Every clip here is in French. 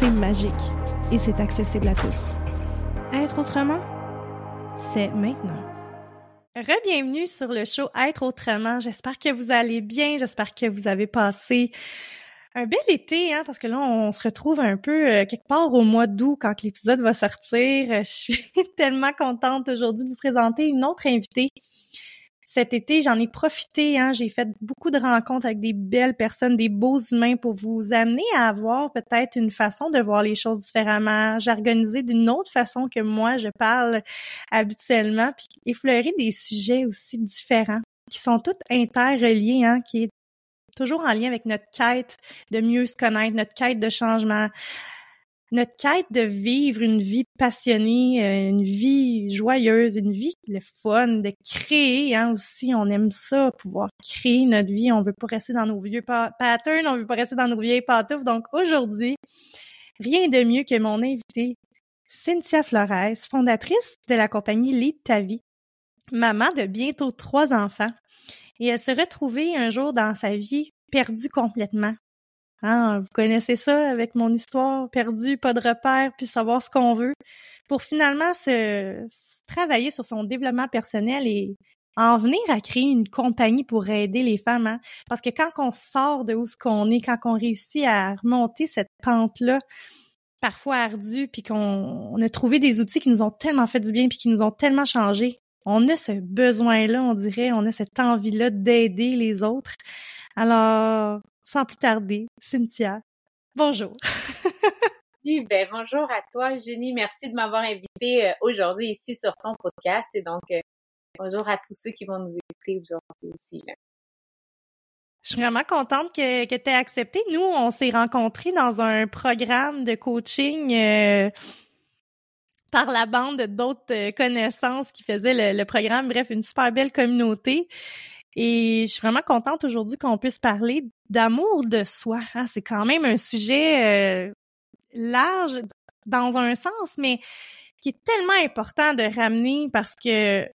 c'est magique et c'est accessible à tous. Être autrement, c'est maintenant. Re-bienvenue sur le show Être autrement. J'espère que vous allez bien. J'espère que vous avez passé un bel été, hein, parce que là, on se retrouve un peu euh, quelque part au mois d'août quand l'épisode va sortir. Je suis tellement contente aujourd'hui de vous présenter une autre invitée cet été, j'en ai profité. Hein, j'ai fait beaucoup de rencontres avec des belles personnes, des beaux humains pour vous amener à avoir peut-être une façon de voir les choses différemment. J'ai d'une autre façon que moi je parle habituellement, puis effleurer des sujets aussi différents qui sont tous interreliés, hein, qui est toujours en lien avec notre quête de mieux se connaître, notre quête de changement, notre quête de vivre une vie passionnée, euh, une vie joyeuse, une vie le fun, de créer hein, aussi. On aime ça, pouvoir créer notre vie. On veut pas rester dans nos vieux patterns, on veut pas rester dans nos vieilles pantoufles. Donc aujourd'hui, rien de mieux que mon invité, Cynthia Flores, fondatrice de la compagnie Lead ta vie, maman de bientôt trois enfants. Et elle se retrouvait un jour dans sa vie perdue complètement. Hein, vous connaissez ça avec mon histoire perdue, pas de repère, puis savoir ce qu'on veut, pour finalement se, travailler sur son développement personnel et en venir à créer une compagnie pour aider les femmes. Hein. Parce que quand on sort de où ce qu'on est, quand on réussit à remonter cette pente-là, parfois ardue, puis qu'on a trouvé des outils qui nous ont tellement fait du bien, puis qui nous ont tellement changé, on a ce besoin-là, on dirait, on a cette envie-là d'aider les autres. Alors, sans plus tarder, Cynthia, bonjour. oui, ben bonjour à toi, Jenny. Merci de m'avoir invité euh, aujourd'hui ici sur ton podcast. Et donc, euh, bonjour à tous ceux qui vont nous écouter aujourd'hui aussi. Je suis vraiment contente que, que tu aies accepté. Nous, on s'est rencontrés dans un programme de coaching euh, par la bande d'autres connaissances qui faisaient le, programme. Bref, une super belle communauté. Et je suis vraiment contente aujourd'hui qu'on puisse parler d'amour de soi. Hein. C'est quand même un sujet euh, large dans un sens, mais qui est tellement important de ramener parce que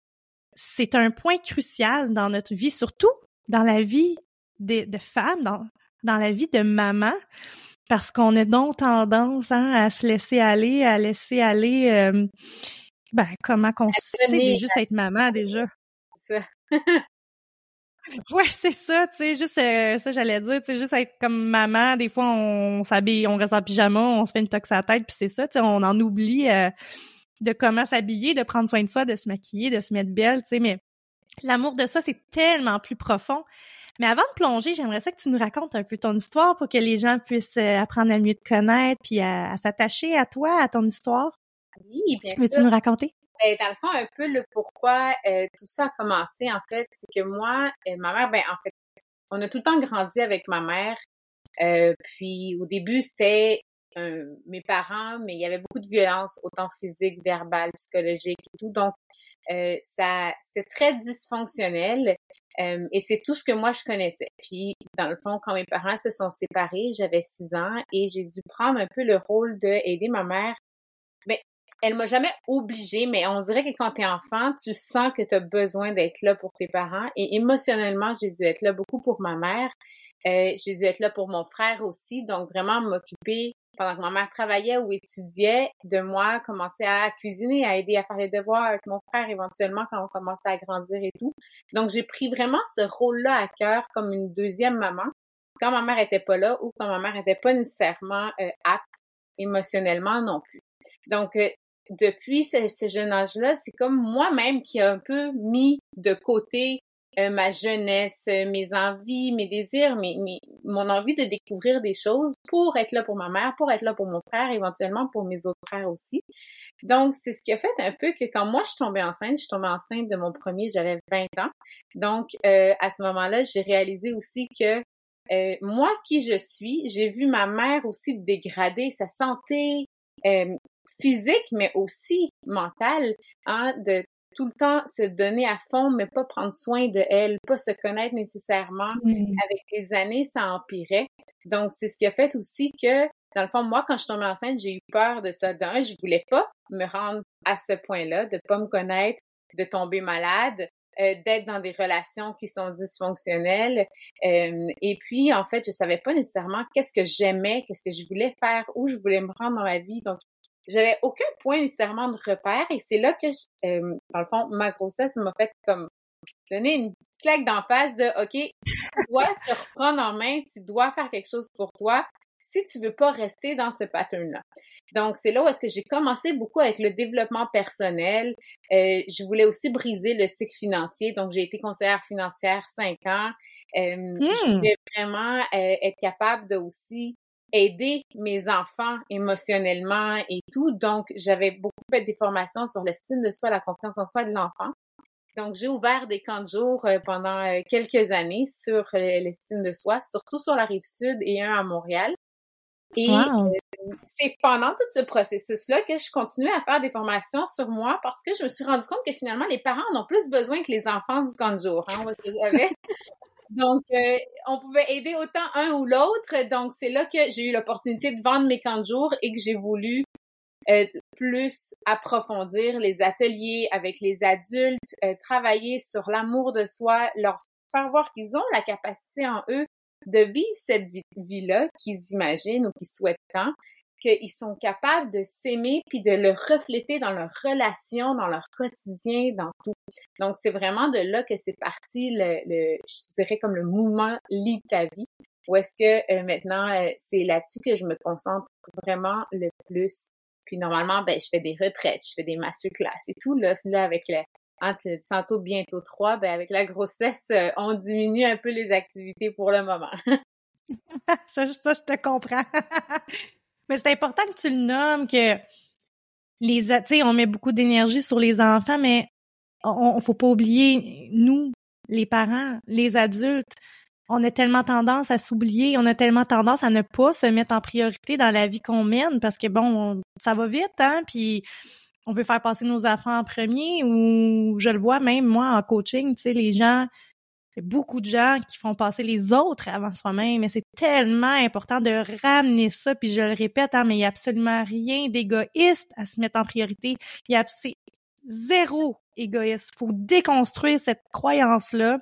c'est un point crucial dans notre vie, surtout dans la vie de, de femme, dans, dans la vie de maman, parce qu'on a donc tendance hein, à se laisser aller, à laisser aller, euh, ben, comment qu'on sait juste être maman déjà. Ça. Ouais, c'est ça, tu sais, juste euh, ça j'allais dire, tu sais, juste être comme maman, des fois on s'habille, on reste en pyjama, on se fait une tox à la tête, puis c'est ça, tu sais, on en oublie euh, de comment s'habiller, de prendre soin de soi, de se maquiller, de se mettre belle, tu sais, mais l'amour de soi, c'est tellement plus profond. Mais avant de plonger, j'aimerais ça que tu nous racontes un peu ton histoire pour que les gens puissent euh, apprendre à mieux te connaître puis à, s'attacher à toi, à ton histoire. Oui, bien Veux-tu nous raconter? Ben, dans le fond, un peu le pourquoi euh, tout ça a commencé, en fait, c'est que moi, et ma mère, ben, en fait, on a tout le temps grandi avec ma mère. Euh, puis au début, c'était mes parents, mais il y avait beaucoup de violence, autant physique, verbale, psychologique et tout. Donc, euh, ça, c'était très dysfonctionnel. Euh, et c'est tout ce que moi je connaissais. Puis, dans le fond, quand mes parents se sont séparés, j'avais six ans et j'ai dû prendre un peu le rôle d'aider ma mère. Elle m'a jamais obligée, mais on dirait que quand tu es enfant, tu sens que tu as besoin d'être là pour tes parents. Et émotionnellement, j'ai dû être là beaucoup pour ma mère. Euh, j'ai dû être là pour mon frère aussi, donc vraiment m'occuper pendant que ma mère travaillait ou étudiait, de moi, commencer à cuisiner, à aider à faire les devoirs avec mon frère éventuellement quand on commençait à grandir et tout. Donc, j'ai pris vraiment ce rôle-là à cœur comme une deuxième maman quand ma mère était pas là ou quand ma mère était pas nécessairement euh, apte émotionnellement non plus. Donc, euh, depuis ce, ce jeune âge-là, c'est comme moi-même qui a un peu mis de côté euh, ma jeunesse, euh, mes envies, mes désirs, mes, mon envie de découvrir des choses pour être là pour ma mère, pour être là pour mon frère, éventuellement pour mes autres frères aussi. Donc, c'est ce qui a fait un peu que quand moi je suis tombée enceinte, je suis tombée enceinte de mon premier, j'avais 20 ans. Donc, euh, à ce moment-là, j'ai réalisé aussi que moi qui je suis, j'ai vu ma mère aussi dégrader sa santé physique, mais aussi mentale, hein, de tout le temps se donner à fond, mais pas prendre soin de elle, pas se connaître nécessairement. Mm. Avec les années, ça empirait. Donc, c'est ce qui a fait aussi que, dans le fond, moi, quand je suis tombée enceinte, j'ai eu peur de ça. D'un, je voulais pas me rendre à ce point-là, de pas me connaître, de tomber malade, euh, d'être dans des relations qui sont dysfonctionnelles. Euh, et puis, en fait, je savais pas nécessairement qu'est-ce que j'aimais, qu'est-ce que je voulais faire, où je voulais me rendre dans ma vie. Donc, j'avais aucun point nécessairement de repère et c'est là que, euh, dans le fond, ma grossesse m'a fait comme donner une petite claque d'en face de OK, tu dois te reprendre en main, tu dois faire quelque chose pour toi si tu veux pas rester dans ce pattern-là. Donc, c'est là où est-ce que j'ai commencé beaucoup avec le développement personnel. Euh, je voulais aussi briser le cycle financier. Donc, j'ai été conseillère financière cinq ans. Euh, Je hmm. voulais vraiment euh, être capable de aussi aider mes enfants émotionnellement et tout. Donc, j'avais beaucoup fait des formations sur l'estime de soi, la confiance en soi de l'enfant. Donc, j'ai ouvert des camps de jour euh, pendant euh, quelques années sur euh, l'estime de soi, surtout sur la rive sud et un à Montréal. Et c'est pendant tout ce processus-là que je continuais à faire des formations sur moi parce que je me suis rendu compte que finalement, les parents en ont plus besoin que les enfants du camp de jour. Hein, donc, euh, on pouvait aider autant un ou l'autre. Donc, c'est là que j'ai eu l'opportunité de vendre mes camps de jour et que j'ai voulu euh, plus approfondir les ateliers avec les adultes, euh, travailler sur l'amour de soi, leur faire voir qu'ils ont la capacité en eux de vivre cette vie-là qu'ils imaginent ou qu'ils souhaitent tant, qu'ils sont capables de s'aimer puis de le refléter dans leurs relations, dans leur quotidien, dans tout. Donc, c'est vraiment de là que c'est parti le, le, je dirais comme le mouvement Lis ta vie. Ou est-ce que euh, maintenant, euh, c'est là-dessus que je me concentre vraiment le plus. Puis normalement, ben, je fais des retraites, je fais des masterclass et tout. Là, là avec le, hein, tu tantôt bientôt trois, ben, avec la grossesse, euh, on diminue un peu les activités pour le moment. ça, ça, je te comprends. Mais c'est important que tu le nommes, que les, tu sais, on met beaucoup d'énergie sur les enfants, mais on, faut pas oublier, nous, les parents, les adultes, on a tellement tendance à s'oublier, on a tellement tendance à ne pas se mettre en priorité dans la vie qu'on mène parce que bon, ça va vite, hein, puis on veut faire passer nos enfants en premier ou je le vois même moi en coaching, tu sais, les gens il y a beaucoup de gens qui font passer les autres avant soi-même, mais c'est tellement important de ramener ça, puis je le répète, hein, mais il n'y a absolument rien d'égoïste à se mettre en priorité. Il y a zéro égoïste. Il faut déconstruire cette croyance-là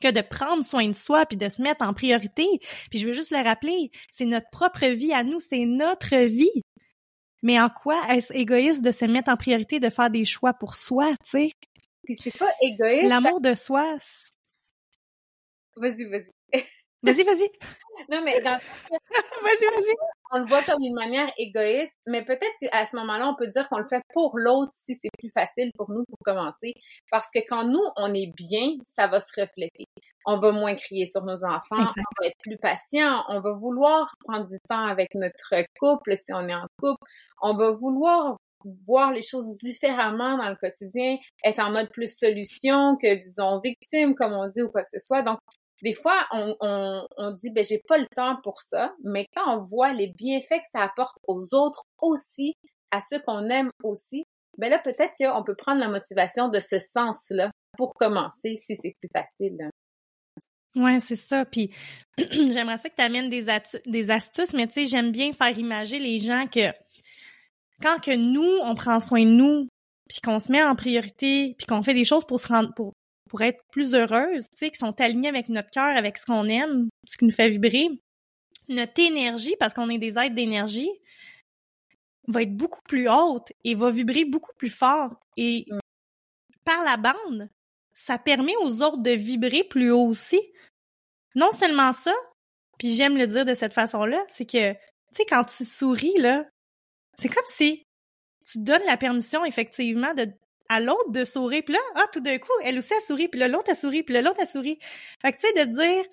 que de prendre soin de soi puis de se mettre en priorité. Puis je veux juste le rappeler, c'est notre propre vie à nous, c'est notre vie. Mais en quoi est-ce égoïste de se mettre en priorité, de faire des choix pour soi, tu sais? Puis c'est pas égoïste. L'amour de soi, Vas-y, vas-y. Vas-y, vas-y. Non, mais dans... vas-y, vas-y. On le voit comme une manière égoïste, mais peut-être qu'à ce moment-là, on peut dire qu'on le fait pour l'autre si c'est plus facile pour nous pour commencer. Parce que quand nous, on est bien, ça va se refléter. On va moins crier sur nos enfants, on va être plus patient, on va vouloir prendre du temps avec notre couple si on est en couple, on va vouloir voir les choses différemment dans le quotidien, être en mode plus solution que, disons, victime, comme on dit, ou quoi que ce soit. Donc, des fois, on, on, on dit, ben, j'ai pas le temps pour ça, mais quand on voit les bienfaits que ça apporte aux autres aussi, à ceux qu'on aime aussi, ben là, peut-être qu'on peut prendre la motivation de ce sens-là pour commencer, si c'est plus facile. Ouais, c'est ça. Puis j'aimerais ça que tu amènes des, des astuces, mais tu sais, j'aime bien faire imager les gens que quand que nous, on prend soin de nous, puis qu'on se met en priorité, puis qu'on fait des choses pour se rendre pour pour être plus heureuse, tu sais, qui sont alignées avec notre cœur, avec ce qu'on aime, ce qui nous fait vibrer, notre énergie, parce qu'on est des êtres d'énergie, va être beaucoup plus haute et va vibrer beaucoup plus fort. Et mm. par la bande, ça permet aux autres de vibrer plus haut aussi. Non seulement ça, puis j'aime le dire de cette façon-là, c'est que, tu sais, quand tu souris, là, c'est comme si tu donnes la permission, effectivement, de, à l'autre de sourire. Puis là, ah, tout d'un coup, elle aussi a souri, puis là, l'autre a souri, puis l'autre a souri. Fait que, tu sais, de dire,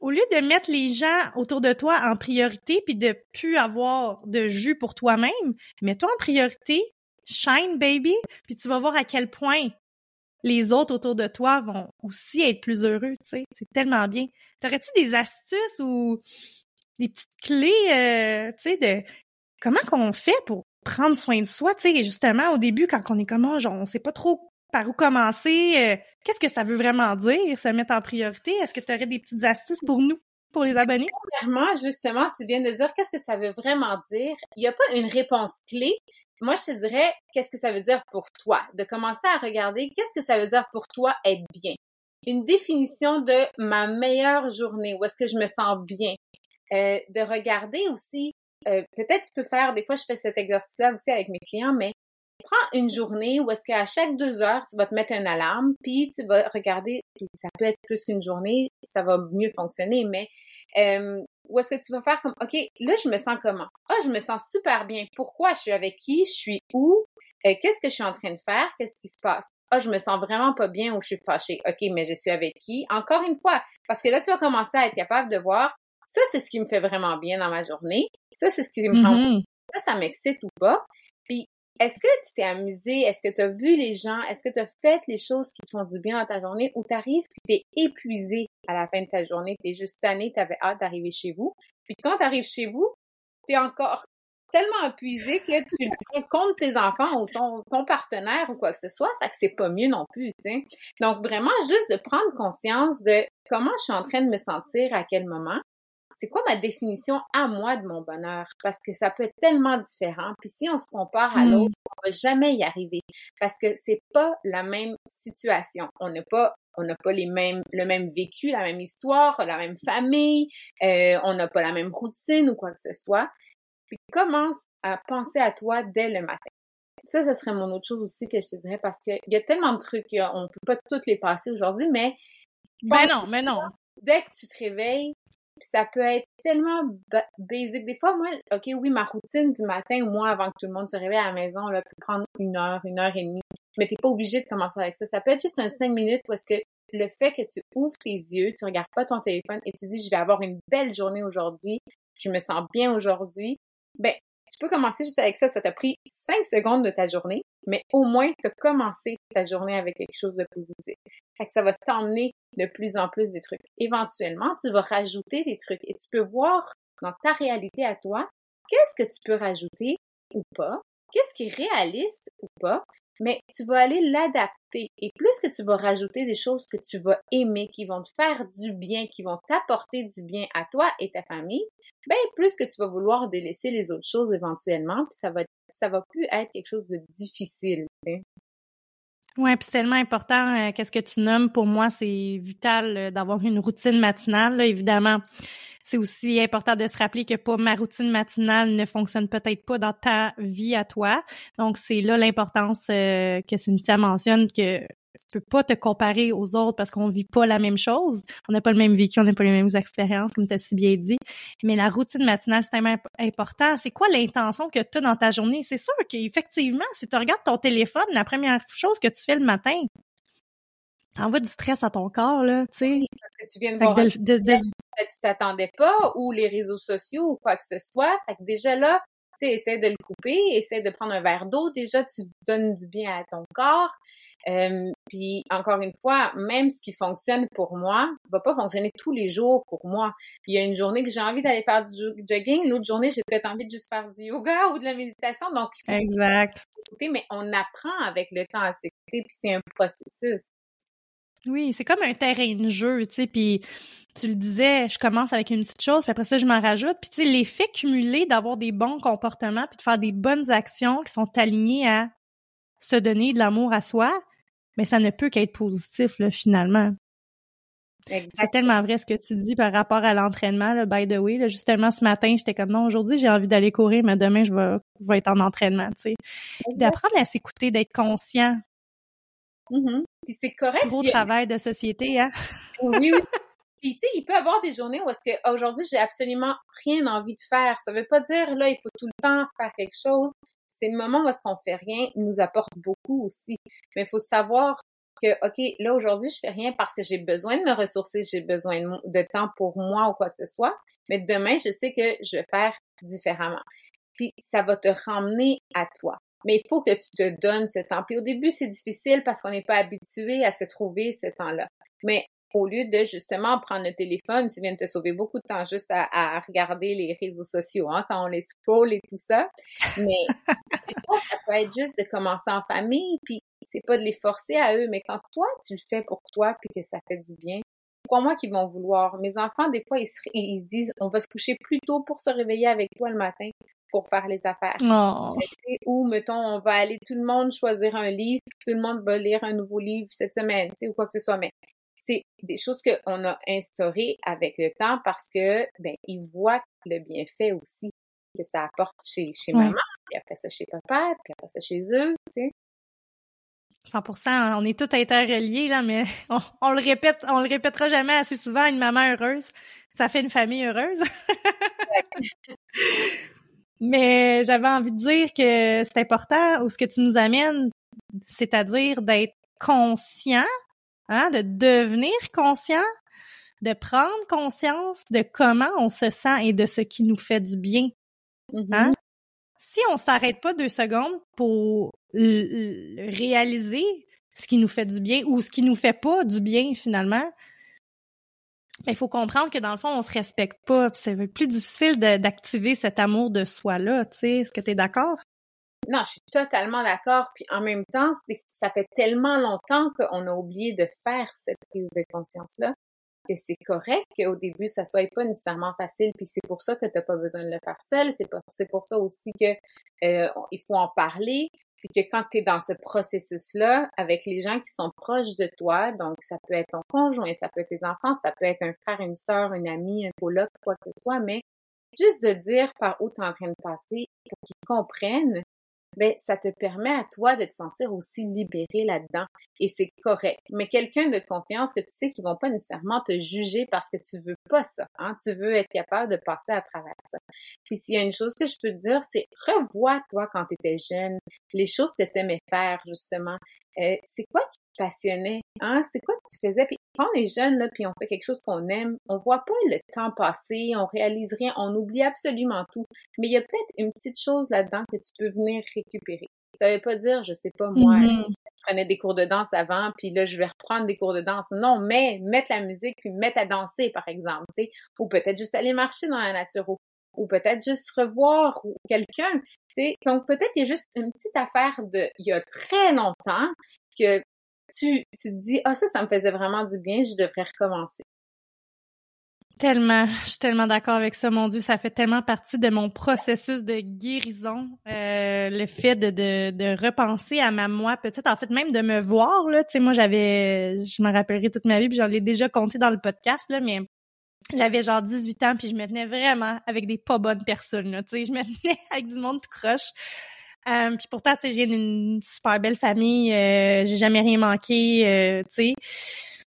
au lieu de mettre les gens autour de toi en priorité, puis de plus avoir de jus pour toi-même, mets-toi en priorité, shine, baby, puis tu vas voir à quel point les autres autour de toi vont aussi être plus heureux, tu sais. C'est tellement bien. T'aurais-tu des astuces ou des petites clés, euh, tu sais, de comment qu'on fait pour prendre soin de soi, tu sais, justement, au début, quand on est comme, oh, genre, on sait pas trop par où commencer, euh, qu'est-ce que ça veut vraiment dire, se mettre en priorité? Est-ce que tu aurais des petites astuces pour nous, pour les abonnés? Clairement, justement, tu viens de dire qu'est-ce que ça veut vraiment dire. Il n'y a pas une réponse clé. Moi, je te dirais, qu'est-ce que ça veut dire pour toi? De commencer à regarder, qu'est-ce que ça veut dire pour toi être bien? Une définition de ma meilleure journée, où est-ce que je me sens bien? Euh, de regarder aussi euh, peut-être tu peux faire, des fois je fais cet exercice-là aussi avec mes clients, mais prends une journée où est-ce qu'à chaque deux heures, tu vas te mettre une alarme, puis tu vas regarder, puis ça peut être plus qu'une journée, ça va mieux fonctionner, mais euh, où est-ce que tu vas faire comme, OK, là, je me sens comment? Ah, je me sens super bien. Pourquoi? Je suis avec qui? Je suis où? Euh, qu'est-ce que je suis en train de faire? Qu'est-ce qui se passe? Ah, je me sens vraiment pas bien ou je suis fâchée. OK, mais je suis avec qui? Encore une fois, parce que là, tu vas commencer à être capable de voir ça, c'est ce qui me fait vraiment bien dans ma journée. Ça, c'est ce qui me rend... Mm-hmm. Ça, ça m'excite ou pas. Puis, est-ce que tu t'es amusé? Est-ce que tu as vu les gens? Est-ce que tu as fait les choses qui te font du bien dans ta journée? Ou t'arrives puis t'es épuisé à la fin de ta journée, t'es juste tanné, t'avais hâte d'arriver chez vous? Puis quand t'arrives chez vous, t'es encore tellement épuisé que tu le contre tes enfants ou ton, ton partenaire ou quoi que ce soit, fait que c'est pas mieux non plus. Donc vraiment juste de prendre conscience de comment je suis en train de me sentir à quel moment, c'est quoi ma définition à moi de mon bonheur? Parce que ça peut être tellement différent. Puis si on se compare à hmm. l'autre, on va jamais y arriver. Parce que c'est pas la même situation. On n'a pas on n'a pas les mêmes, le même vécu, la même histoire, la même famille, euh, on n'a pas la même routine ou quoi que ce soit. Puis commence à penser à toi dès le matin. Ça, ce serait mon autre chose aussi que je te dirais parce qu'il y a tellement de trucs, on peut pas toutes les passer aujourd'hui, mais... Ben non, mais non. Dès que tu te réveilles, ça peut être tellement basique. Des fois, moi, OK, oui, ma routine du matin, moi, avant que tout le monde se réveille à la maison, là, peut prendre une heure, une heure et demie. Mais t'es pas obligé de commencer avec ça. Ça peut être juste un cinq minutes parce que le fait que tu ouvres tes yeux, tu regardes pas ton téléphone et tu dis, je vais avoir une belle journée aujourd'hui, je me sens bien aujourd'hui, ben, tu peux commencer juste avec ça. Ça t'a pris cinq secondes de ta journée, mais au moins, tu as commencé ta journée avec quelque chose de positif. Fait ça va t'emmener de plus en plus des trucs. Éventuellement, tu vas rajouter des trucs et tu peux voir dans ta réalité à toi, qu'est-ce que tu peux rajouter ou pas, qu'est-ce qui est réaliste ou pas, mais tu vas aller l'adapter. Et plus que tu vas rajouter des choses que tu vas aimer, qui vont te faire du bien, qui vont t'apporter du bien à toi et ta famille, ben plus que tu vas vouloir délaisser les autres choses éventuellement, puis ça va ça va plus être quelque chose de difficile. Oui, puis c'est tellement important. Euh, qu'est-ce que tu nommes pour moi, c'est vital euh, d'avoir une routine matinale. évidemment, c'est aussi important de se rappeler que pas ma routine matinale ne fonctionne peut-être pas dans ta vie à toi. Donc c'est là l'importance euh, que Cynthia mentionne que tu peux pas te comparer aux autres parce qu'on vit pas la même chose. On n'a pas le même vécu, on n'a pas les mêmes expériences, comme tu as si bien dit. Mais la routine matinale, c'est tellement important. C'est quoi l'intention que tu as dans ta journée? C'est sûr qu'effectivement, si tu regardes ton téléphone, la première chose que tu fais le matin, t'envoies du stress à ton corps, là, tu sais. Parce que tu viens de voir de, tu t'attendais pas, ou les réseaux sociaux, ou quoi que ce soit. Fait que déjà là, tu sais, essaie de le couper, essaie de prendre un verre d'eau. Déjà, tu donnes du bien à ton corps. Euh, puis encore une fois, même ce qui fonctionne pour moi va pas fonctionner tous les jours pour moi. Il y a une journée que j'ai envie d'aller faire du jogging, l'autre journée j'ai peut-être envie de juste faire du yoga ou de la méditation. Donc exact. Mais on apprend avec le temps à s'écouter, puis c'est un processus. Oui, c'est comme un terrain de jeu, tu sais, puis tu le disais, je commence avec une petite chose, puis après ça, je m'en rajoute. Puis tu sais, l'effet cumulé d'avoir des bons comportements, puis de faire des bonnes actions qui sont alignées à se donner de l'amour à soi, mais ça ne peut qu'être positif, là, finalement. C'est tellement vrai ce que tu dis par rapport à l'entraînement, là, by the way. Là, justement, ce matin, j'étais comme non, aujourd'hui, j'ai envie d'aller courir, mais demain, je vais, vais être en entraînement, tu sais. D'apprendre à s'écouter, d'être conscient Mm-hmm. Puis c'est correct. Gros travail de société, hein? oui, oui. Puis, tu sais, il peut y avoir des journées où est-ce que aujourd'hui, j'ai absolument rien envie de faire. Ça veut pas dire, là, il faut tout le temps faire quelque chose. C'est le moment où est-ce qu'on fait rien nous apporte beaucoup aussi. Mais il faut savoir que, OK, là, aujourd'hui, je fais rien parce que j'ai besoin de me ressourcer, j'ai besoin de, temps pour moi ou quoi que ce soit. Mais demain, je sais que je vais faire différemment. Puis, ça va te ramener à toi. Mais il faut que tu te donnes ce temps. Puis au début, c'est difficile parce qu'on n'est pas habitué à se trouver ce temps-là. Mais au lieu de justement prendre le téléphone, tu viens de te sauver beaucoup de temps juste à, regarder les réseaux sociaux, hein, quand on les scroll et tout ça. Mais ça peut être juste de commencer en famille, puis c'est pas de les forcer à eux, mais quand toi, tu le fais pour toi, puis que ça fait du bien, pourquoi moi qu'ils vont vouloir. Mes enfants, des fois, ils, ils disent, on va se coucher plus tôt pour se réveiller avec toi le matin pour faire les affaires. Oh. Ou, mettons, on va aller tout le monde choisir un livre, tout le monde va lire un nouveau livre cette semaine, ou quoi que ce soit. Mais c'est des choses qu'on a instaurées avec le temps parce que, ben, ils voient le bienfait aussi que ça apporte chez, chez maman, puis après ça chez papa, puis après ça chez eux, tu sais. 100%, on est tous interreliés, là, mais on, le répète, on le répétera jamais assez souvent, une maman heureuse, ça fait une famille heureuse. Mais j'avais envie de dire que c'est important, ou ce que tu nous amènes, c'est-à-dire d'être conscient, hein, de devenir conscient, de prendre conscience de comment on se sent et de ce qui nous fait du bien. Mm-hmm. Hein? Si on s'arrête pas deux secondes pour réaliser ce qui nous fait du bien ou ce qui nous fait pas du bien finalement, il faut comprendre que dans le fond, on se respecte pas. C'est plus difficile d'activer cet amour de soi-là. Tu sais, est-ce que tu es d'accord? Non, je suis totalement d'accord. Puis en même temps, ça fait tellement longtemps qu'on a oublié de faire cette prise de conscience-là que c'est correct qu'au début, ça soit pas nécessairement facile. Puis c'est pour ça que tu n'as pas besoin de le faire seul. C'est pour ça aussi que euh, il faut en parler puis que quand tu es dans ce processus-là, avec les gens qui sont proches de toi, donc ça peut être ton conjoint, ça peut être tes enfants, ça peut être un frère, une sœur, une amie, un coloc, quoi que ce soit, mais juste de dire par où tu es en train de passer pour qu'ils comprennent ben ça te permet à toi de te sentir aussi libéré là-dedans et c'est correct. Mais quelqu'un de confiance que tu sais qu'ils vont pas nécessairement te juger parce que tu veux pas ça, hein, tu veux être capable de passer à travers ça. Puis s'il y a une chose que je peux te dire, c'est revois toi quand tu étais jeune, les choses que tu aimais faire justement. Euh, c'est quoi qui te passionnait, hein? C'est quoi que tu faisais? Puis quand on est jeune, là, puis on fait quelque chose qu'on aime, on voit pas le temps passer, on réalise rien, on oublie absolument tout. Mais il y a peut-être une petite chose là-dedans que tu peux venir récupérer. Ça veut pas dire, je sais pas, moi, mm-hmm. je prenais des cours de danse avant, puis là, je vais reprendre des cours de danse. Non, mais mettre la musique, puis mettre à danser, par exemple, tu sais. Ou peut-être juste aller marcher dans la nature, ou, ou peut-être juste revoir quelqu'un, tu sais. Donc, peut-être il y a juste une petite affaire de, il y a très longtemps, que tu, tu te dis, ah, ça, ça me faisait vraiment du bien, je devrais recommencer. Tellement, je suis tellement d'accord avec ça, mon Dieu, ça fait tellement partie de mon processus de guérison, euh, le fait de, de, de, repenser à ma moi petite, en fait même de me voir là, tu sais, moi j'avais, je me rappellerai toute ma vie, puis j'en ai déjà compté dans le podcast là, mais j'avais genre 18 ans, puis je me tenais vraiment avec des pas bonnes personnes là, tu sais, je me tenais avec du monde tout croche. Euh, puis pourtant, tu sais, j'ai une super belle famille, euh, j'ai jamais rien manqué, euh, tu sais.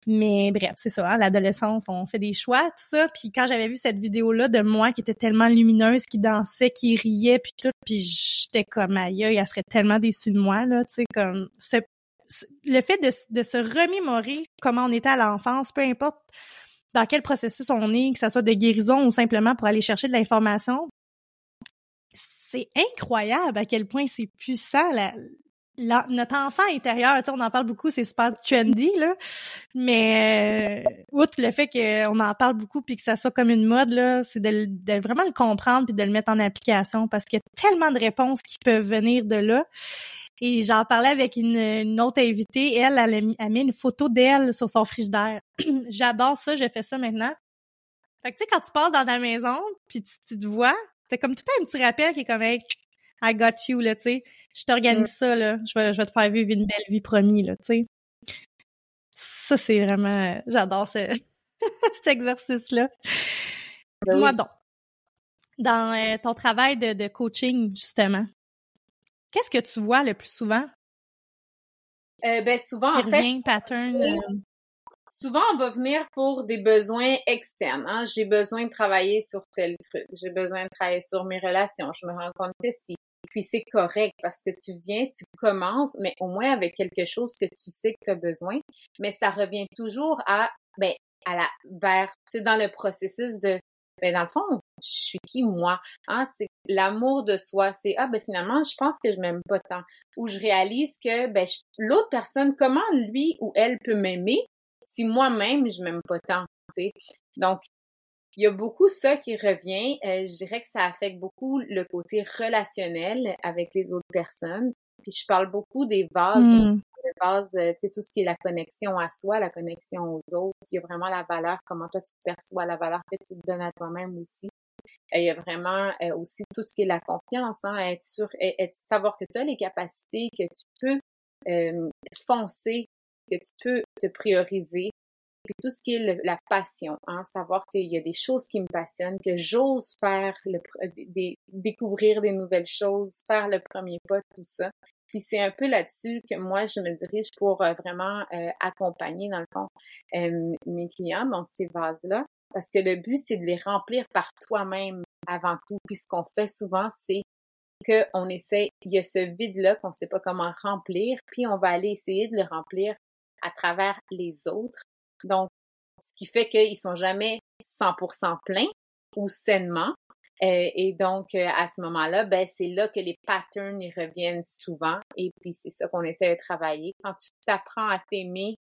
Mais bref, c'est ça, hein, l'adolescence, on fait des choix, tout ça. Puis quand j'avais vu cette vidéo-là de moi qui était tellement lumineuse, qui dansait, qui riait, puis tout, puis j'étais comme aïe, elle serait tellement déçue de moi, là, tu sais, comme... le fait de, de se remémorer comment on était à l'enfance, peu importe dans quel processus on est, que ce soit de guérison ou simplement pour aller chercher de l'information, c'est incroyable à quel point c'est puissant la, notre enfant intérieur, on en parle beaucoup, c'est super trendy, là. Mais euh, outre le fait qu'on en parle beaucoup puis que ça soit comme une mode, là, c'est de, vraiment le comprendre puis de le mettre en application parce qu'il y a tellement de réponses qui peuvent venir de là. Et j'en parlais avec une, autre invitée. Elle, elle a, mis, une photo d'elle sur son frigidaire. J'adore ça, je fais ça maintenant. Fait que tu sais, quand tu passes dans ta maison, puis tu, te vois, c'est comme tout un petit rappel qui est comme hey, I got you, là, tu sais. Je t'organise ça, là. Je vais, je vais te faire vivre une belle vie promis, là, tu sais. Ça, c'est vraiment... J'adore ce, cet exercice-là. Ben Dis-moi donc, dans euh, ton travail de, de coaching, justement, Qu'est-ce que tu vois le plus souvent? Euh, ben souvent, en fait, pattern. Euh, souvent, on va venir pour des besoins externes. Hein. J'ai besoin de travailler sur tel truc. J'ai besoin de travailler sur mes relations. Je me rends compte que si. Puis c'est correct parce que tu viens, tu commences, mais au moins avec quelque chose que tu sais que tu as besoin. Mais ça revient toujours à, ben, à la, vers, tu dans le processus de, ben, dans le fond, je suis qui moi? Hein? C'est l'amour de soi. C'est ah ben finalement, je pense que je m'aime pas tant. Ou je réalise que ben l'autre personne, comment lui ou elle peut m'aimer si moi-même je m'aime pas tant. Donc il y a beaucoup ça qui revient. Euh, je dirais que ça affecte beaucoup le côté relationnel avec les autres personnes. Puis je parle beaucoup des bases, mmh. des bases, euh, tu sais, tout ce qui est la connexion à soi, la connexion aux autres. Il y a vraiment la valeur, comment toi tu perçois la valeur que tu te donnes à toi-même aussi. Il y a vraiment euh, aussi tout ce qui est la confiance, hein, être sûr, être, savoir que tu as les capacités, que tu peux euh, foncer, que tu peux te prioriser. Puis tout ce qui est la passion, hein, savoir qu'il y a des choses qui me passionnent, que j'ose faire, le, des, découvrir des nouvelles choses, faire le premier pas, tout ça. Puis c'est un peu là-dessus que moi, je me dirige pour euh, vraiment accompagner, dans le fond, mes clients, donc ces vases-là. Parce que le but, c'est de les remplir par toi-même avant tout. Puis ce qu'on fait souvent, c'est qu'on essaie, il y a ce vide-là qu'on ne sait pas comment remplir, puis on va aller essayer de le remplir à travers les autres. Donc, ce qui fait qu'ils sont jamais 100% pleins ou sainement. Euh, et donc, euh, à ce moment-là, ben, c'est là que les patterns reviennent souvent. Et puis, c'est ça qu'on essaie de travailler. Quand tu t'apprends à t'aimer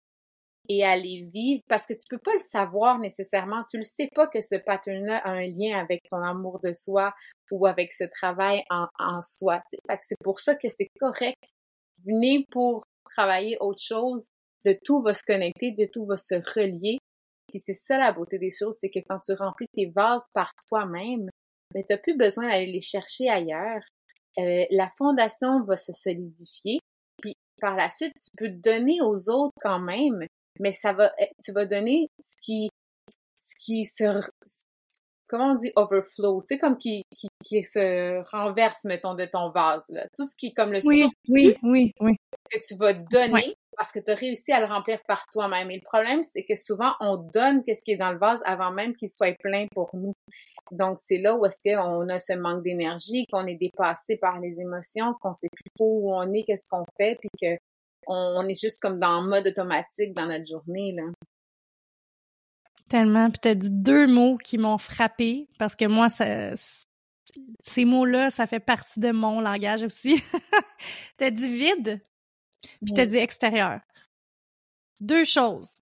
et à les vivre parce que tu peux pas le savoir nécessairement. Tu le sais pas que ce pattern-là a un lien avec ton amour de soi ou avec ce travail en, en soi. C'est pour ça que c'est correct. Venez pour travailler autre chose. De tout va se connecter, de tout va se relier. Et c'est ça la beauté des choses, c'est que quand tu remplis tes vases par toi-même, ben, tu n'as plus besoin d'aller les chercher ailleurs. Euh, la fondation va se solidifier. Puis par la suite, tu peux donner aux autres quand même, mais ça va, eh, tu vas donner ce qui, ce qui se, comment on dit overflow, tu sais, comme qui, qui, qui se renverse, mettons, de ton vase, là. Tout ce qui est comme le oui, oui, oui, oui. que tu vas donner parce que tu as réussi à le remplir par toi-même. Et le problème, c'est que souvent, on donne qu'est-ce qui est dans le vase avant même qu'il soit plein pour nous. Donc, c'est là où est-ce qu'on a ce manque d'énergie, qu'on est dépassé par les émotions, qu'on sait plus trop où on est, qu'est-ce qu'on fait, puis que on, est juste comme dans mode automatique dans notre journée, là. Tellement. Puis t'as dit deux mots qui m'ont frappé parce que moi, ces mots-là, ça fait partie de mon langage aussi. t'as dit vide, puis t'as dit extérieur. Deux choses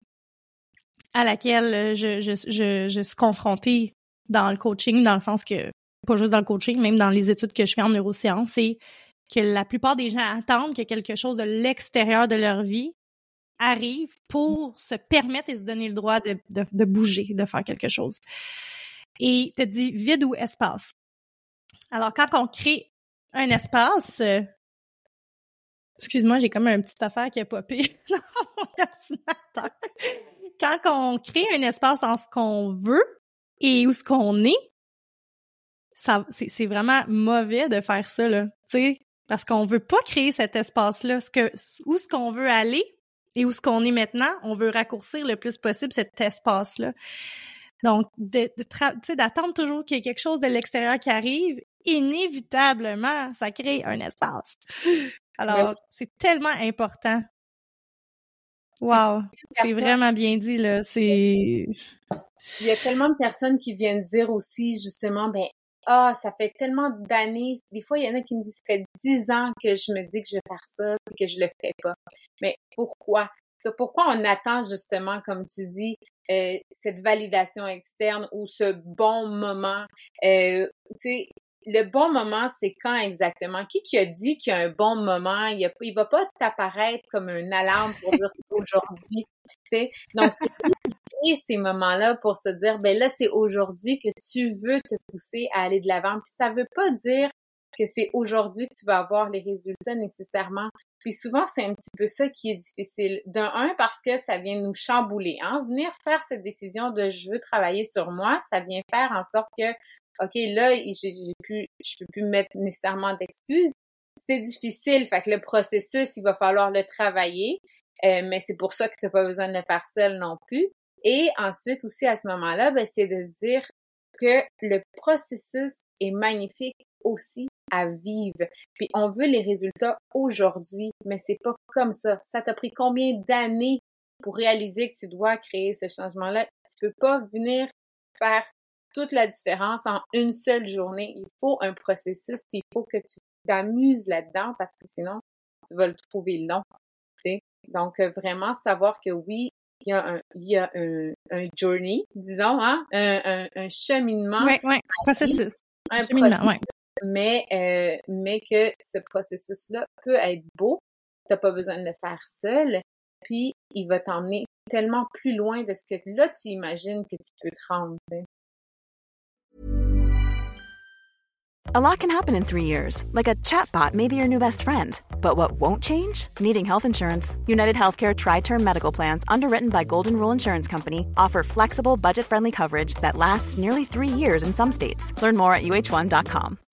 à laquelle je, je, je, je suis confrontée dans le coaching, dans le sens que, pas juste dans le coaching, même dans les études que je fais en neurosciences, c'est que la plupart des gens attendent que quelque chose de l'extérieur de leur vie arrive pour se permettre et se donner le droit de, de, bouger, de faire quelque chose. Et te dit vide ou espace? Alors, quand on crée un espace, euh, excuse-moi, j'ai comme un petit affaire qui a popé dans mon ordinateur. Quand on crée un espace en ce qu'on veut et où ce qu'on est, ça, c'est, vraiment mauvais de faire ça, là. Tu sais, parce qu'on veut pas créer cet espace-là. Ce que, où ce qu'on veut aller et où ce qu'on est maintenant, on veut raccourcir le plus possible cet espace-là. Donc, de, de d'attendre toujours qu'il y ait quelque chose de l'extérieur qui arrive, inévitablement, ça crée un espace. Alors, c'est tellement important. Wow, c'est vraiment bien dit, là. C'est... Il y a tellement de personnes qui viennent dire aussi, justement, ben, ah, ça fait tellement d'années. Des fois, il y en a qui me disent, ça fait dix ans que je me dis que je vais faire ça, et que je le fais pas. Mais pourquoi? Pourquoi on attend justement, comme tu dis, euh, cette validation externe ou ce bon moment? Euh, tu sais, le bon moment, c'est quand exactement? Qui qui a dit qu'il y a un bon moment? Il, il va pas t'apparaître comme une alarme pour dire c'est aujourd'hui. Donc, c'est qui ces moments-là pour se dire, ben là, c'est aujourd'hui que tu veux te pousser à aller de l'avant? Puis ça veut pas dire que c'est aujourd'hui que tu vas avoir les résultats nécessairement. Puis souvent, c'est un petit peu ça qui est difficile. D'un, un, parce que ça vient nous chambouler. Hein? Venir faire cette décision de je veux travailler sur moi, ça vient faire en sorte que OK, là, j'ai plus, je peux plus mettre nécessairement d'excuses. C'est difficile, fait que le processus, il va falloir le travailler, euh, mais c'est pour ça que tu n'as pas besoin de le faire seul non plus. Et ensuite aussi à ce moment-là, ben, c'est de se dire que le processus est magnifique aussi à vivre. Puis on veut les résultats aujourd'hui, mais c'est pas comme ça. Ça t'a pris combien d'années pour réaliser que tu dois créer ce changement-là? Tu peux pas venir faire toute la différence en une seule journée. Il faut un processus, il faut que tu t'amuses là-dedans parce que sinon, tu vas le trouver long. Donc, euh, vraiment savoir que oui, il y a un, il y a un, journey, disons, hein, un, un, cheminement. Oui, oui, processus. Un cheminement, Mais, euh, mais que ce processus-là peut être beau. Tu n'as pas besoin de le faire seul. Puis, il va t'emmener tellement plus loin de ce que là, tu imagines que tu peux te rendre. A lot can happen in three years, like a chatbot may be your new best friend. But what won't change? Needing health insurance. United Healthcare Tri Term Medical Plans, underwritten by Golden Rule Insurance Company, offer flexible, budget friendly coverage that lasts nearly three years in some states. Learn more at uh1.com.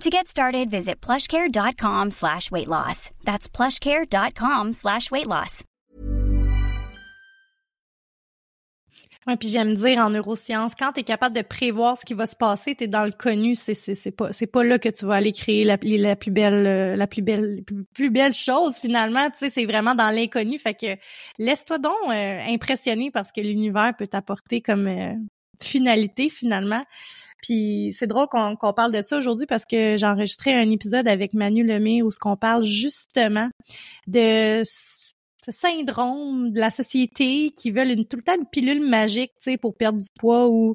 To get started, visit plushcare.com slash weight loss. That's plushcare.com slash weight loss. Ouais, puis j'aime dire en neurosciences, quand tu es capable de prévoir ce qui va se passer, tu es dans le connu, c'est pas là que tu vas aller créer la, la plus belle euh, plus, belle chose finalement, tu sais, c'est vraiment dans l'inconnu, fait que laisse-toi donc euh, impressionner parce que l'univers peut t'apporter comme euh, finalité finalement. Puis c'est drôle qu'on parle de ça aujourd'hui parce que j'ai enregistré un épisode avec Manu Lemay où ce qu'on parle justement de ce syndrome de la société qui veulent une, tout le temps une pilule magique, tu sais, pour perdre du poids ou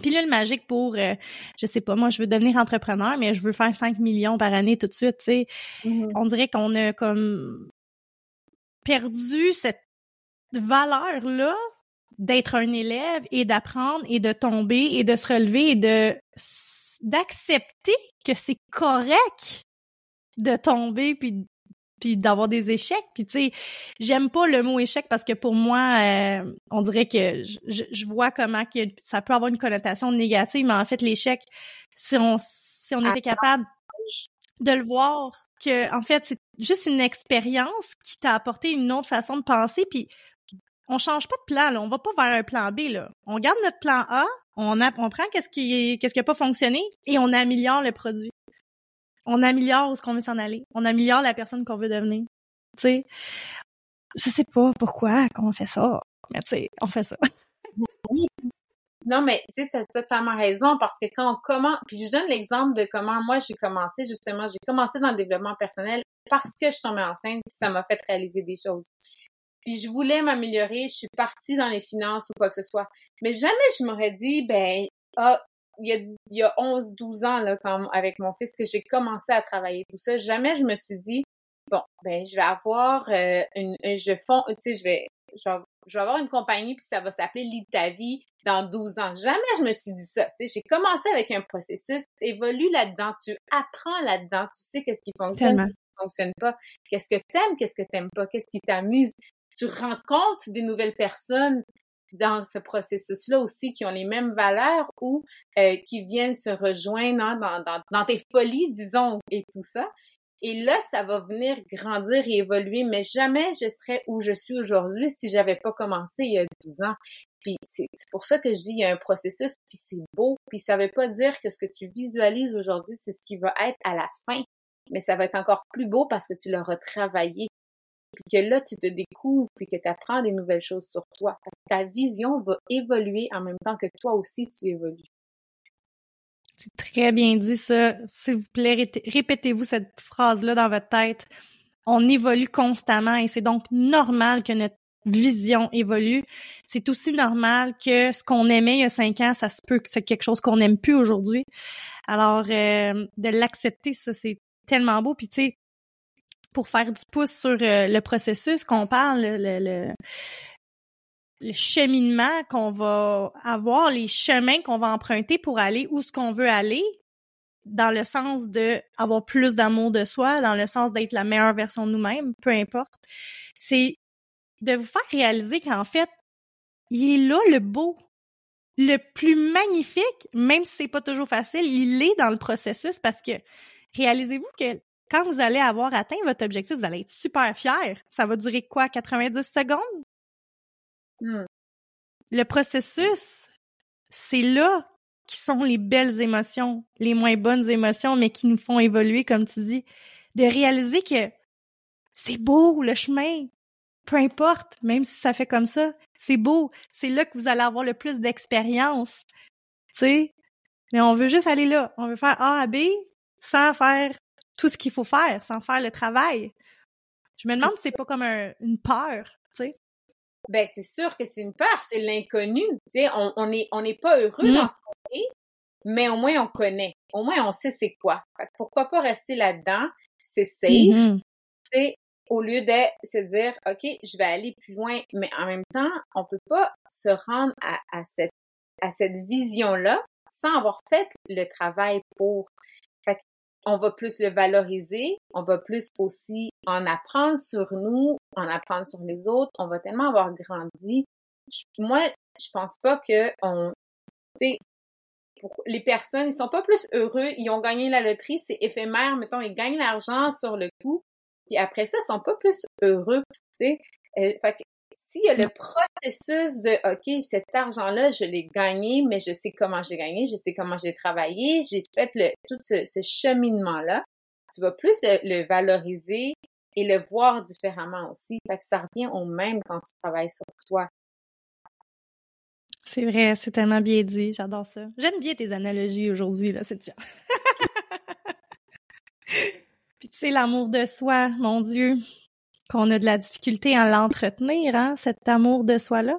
pilule magique pour, euh, je sais pas, moi, je veux devenir entrepreneur, mais je veux faire 5 millions par année tout de suite, tu sais. Mm-hmm. On dirait qu'on a comme perdu cette valeur-là d'être un élève et d'apprendre et de tomber et de se relever et de d'accepter que c'est correct de tomber puis puis d'avoir des échecs. Puis tu sais, j'aime pas le mot échec parce que pour moi, euh, on dirait que je, je, vois comment que ça peut avoir une connotation négative, mais en fait, l'échec, si on si on était capable de le voir que en fait c'est juste une expérience qui t'a apporté une autre façon de penser puis on change pas de plan là, on va pas vers un plan B. On garde notre plan A, on, prend qu'est-ce qui qu'est-ce qui a pas fonctionné et on améliore le produit on améliore où ce qu'on veut s'en aller. On améliore la personne qu'on veut devenir. Tu sais, je sais pas pourquoi qu'on fait ça, mais tu sais, on fait ça. Non, mais tu t'as totalement raison parce que quand on commence, puis je donne l'exemple de comment moi j'ai commencé, justement, j'ai commencé dans le développement personnel parce que je suis tombée enceinte puis ça m'a fait réaliser des choses. Puis je voulais m'améliorer, je suis partie dans les finances ou quoi que ce soit. Mais jamais je m'aurais dit, ben, ah, il y a, il y a 11, 12 ans, là, quand, avec mon fils, que j'ai commencé à travailler tout ça, jamais je me suis dit, bon, ben, je vais avoir euh, une, je fond, tu sais, je vais, je je vais avoir une compagnie puis ça va s'appeler Lit ta vie dans 12 ans. Jamais je me suis dit ça. Tu sais, j'ai commencé avec un processus, tu évolues là-dedans, tu apprends là-dedans, tu sais qu'est-ce qui fonctionne, qu'est-ce qui fonctionne pas, qu'est-ce que t'aimes, qu'est-ce que t'aimes pas, qu'est-ce qui t'amuse. Tu rencontres des nouvelles personnes dans ce processus-là aussi qui ont les mêmes valeurs ou euh, qui viennent se rejoindre hein, dans, dans, dans tes folies, disons, et tout ça. Et là, ça va venir grandir et évoluer, mais jamais je serais où je suis aujourd'hui si j'avais pas commencé il y a 12 ans. Puis c'est pour ça que je dis il y a un processus, puis c'est beau, puis ça veut pas dire que ce que tu visualises aujourd'hui, c'est ce qui va être à la fin, mais ça va être encore plus beau parce que tu l'auras travaillé. Puis que là, tu te découvres, puis que tu apprends des nouvelles choses sur toi. Ta vision va évoluer en même temps que toi aussi, tu évolues. C'est très bien dit ça. S'il vous plaît, répétez-vous cette phrase-là dans votre tête. On évolue constamment et c'est donc normal que notre vision évolue. C'est aussi normal que ce qu'on aimait il y a cinq ans, ça se peut que c'est quelque chose qu'on n'aime plus aujourd'hui. Alors, euh, de l'accepter, ça, c'est tellement beau. Puis, tu sais, pour faire du pouce sur euh, le processus qu'on parle, le, le cheminement qu'on va avoir, les chemins qu'on va emprunter pour aller où ce qu'on veut aller, dans le sens de avoir plus d'amour de soi, dans le sens d'être la meilleure version de nous-mêmes, peu importe, c'est de vous faire réaliser qu'en fait, il est là le beau, le plus magnifique, même si c'est pas toujours facile, il est dans le processus parce que réalisez-vous que quand vous allez avoir atteint votre objectif, vous allez être super fier. Ça va durer quoi, 90 secondes? Hmm. Le processus, c'est là qui sont les belles émotions, les moins bonnes émotions, mais qui nous font évoluer, comme tu dis, de réaliser que c'est beau le chemin, peu importe, même si ça fait comme ça, c'est beau, c'est là que vous allez avoir le plus d'expérience, tu sais. Mais on veut juste aller là, on veut faire A à B sans faire tout ce qu'il faut faire, sans faire le travail. Je me demande si c'est pas comme une peur, tu sais. Ben, c'est sûr que c'est une peur, c'est l'inconnu. Tu sais, on, on est, on n'est pas heureux dans mm. ce qu'on est, mais au moins on connaît. Au moins on sait c'est quoi. pourquoi pas rester là-dedans? C'est safe. Mm-hmm. Tu sais, au lieu de se dire, OK, je vais aller plus loin, mais en même temps, on peut pas se rendre à, à cette, à cette vision-là sans avoir fait le travail pour on va plus le valoriser, on va plus aussi en apprendre sur nous, en apprendre sur les autres, on va tellement avoir grandi. moi, je pense pas que on, les personnes, ils sont pas plus heureux, ils ont gagné la loterie, c'est éphémère, mettons, ils gagnent l'argent sur le coup, puis après ça, ils sont pas plus heureux, tu sais. Euh, s'il y a le processus de OK, cet argent-là, je l'ai gagné, mais je sais comment j'ai gagné, je sais comment j'ai travaillé, j'ai fait le, tout ce, cheminement-là, tu vas plus le, valoriser et le voir différemment aussi. Fait que ça revient au même quand tu travailles sur toi. C'est vrai, c'est tellement bien dit, j'adore ça. J'aime bien tes analogies aujourd'hui, là, c'est tiens. Puis tu sais, l'amour de soi, mon Dieu, qu'on a de la difficulté à l'entretenir, hein, cet amour de soi-là,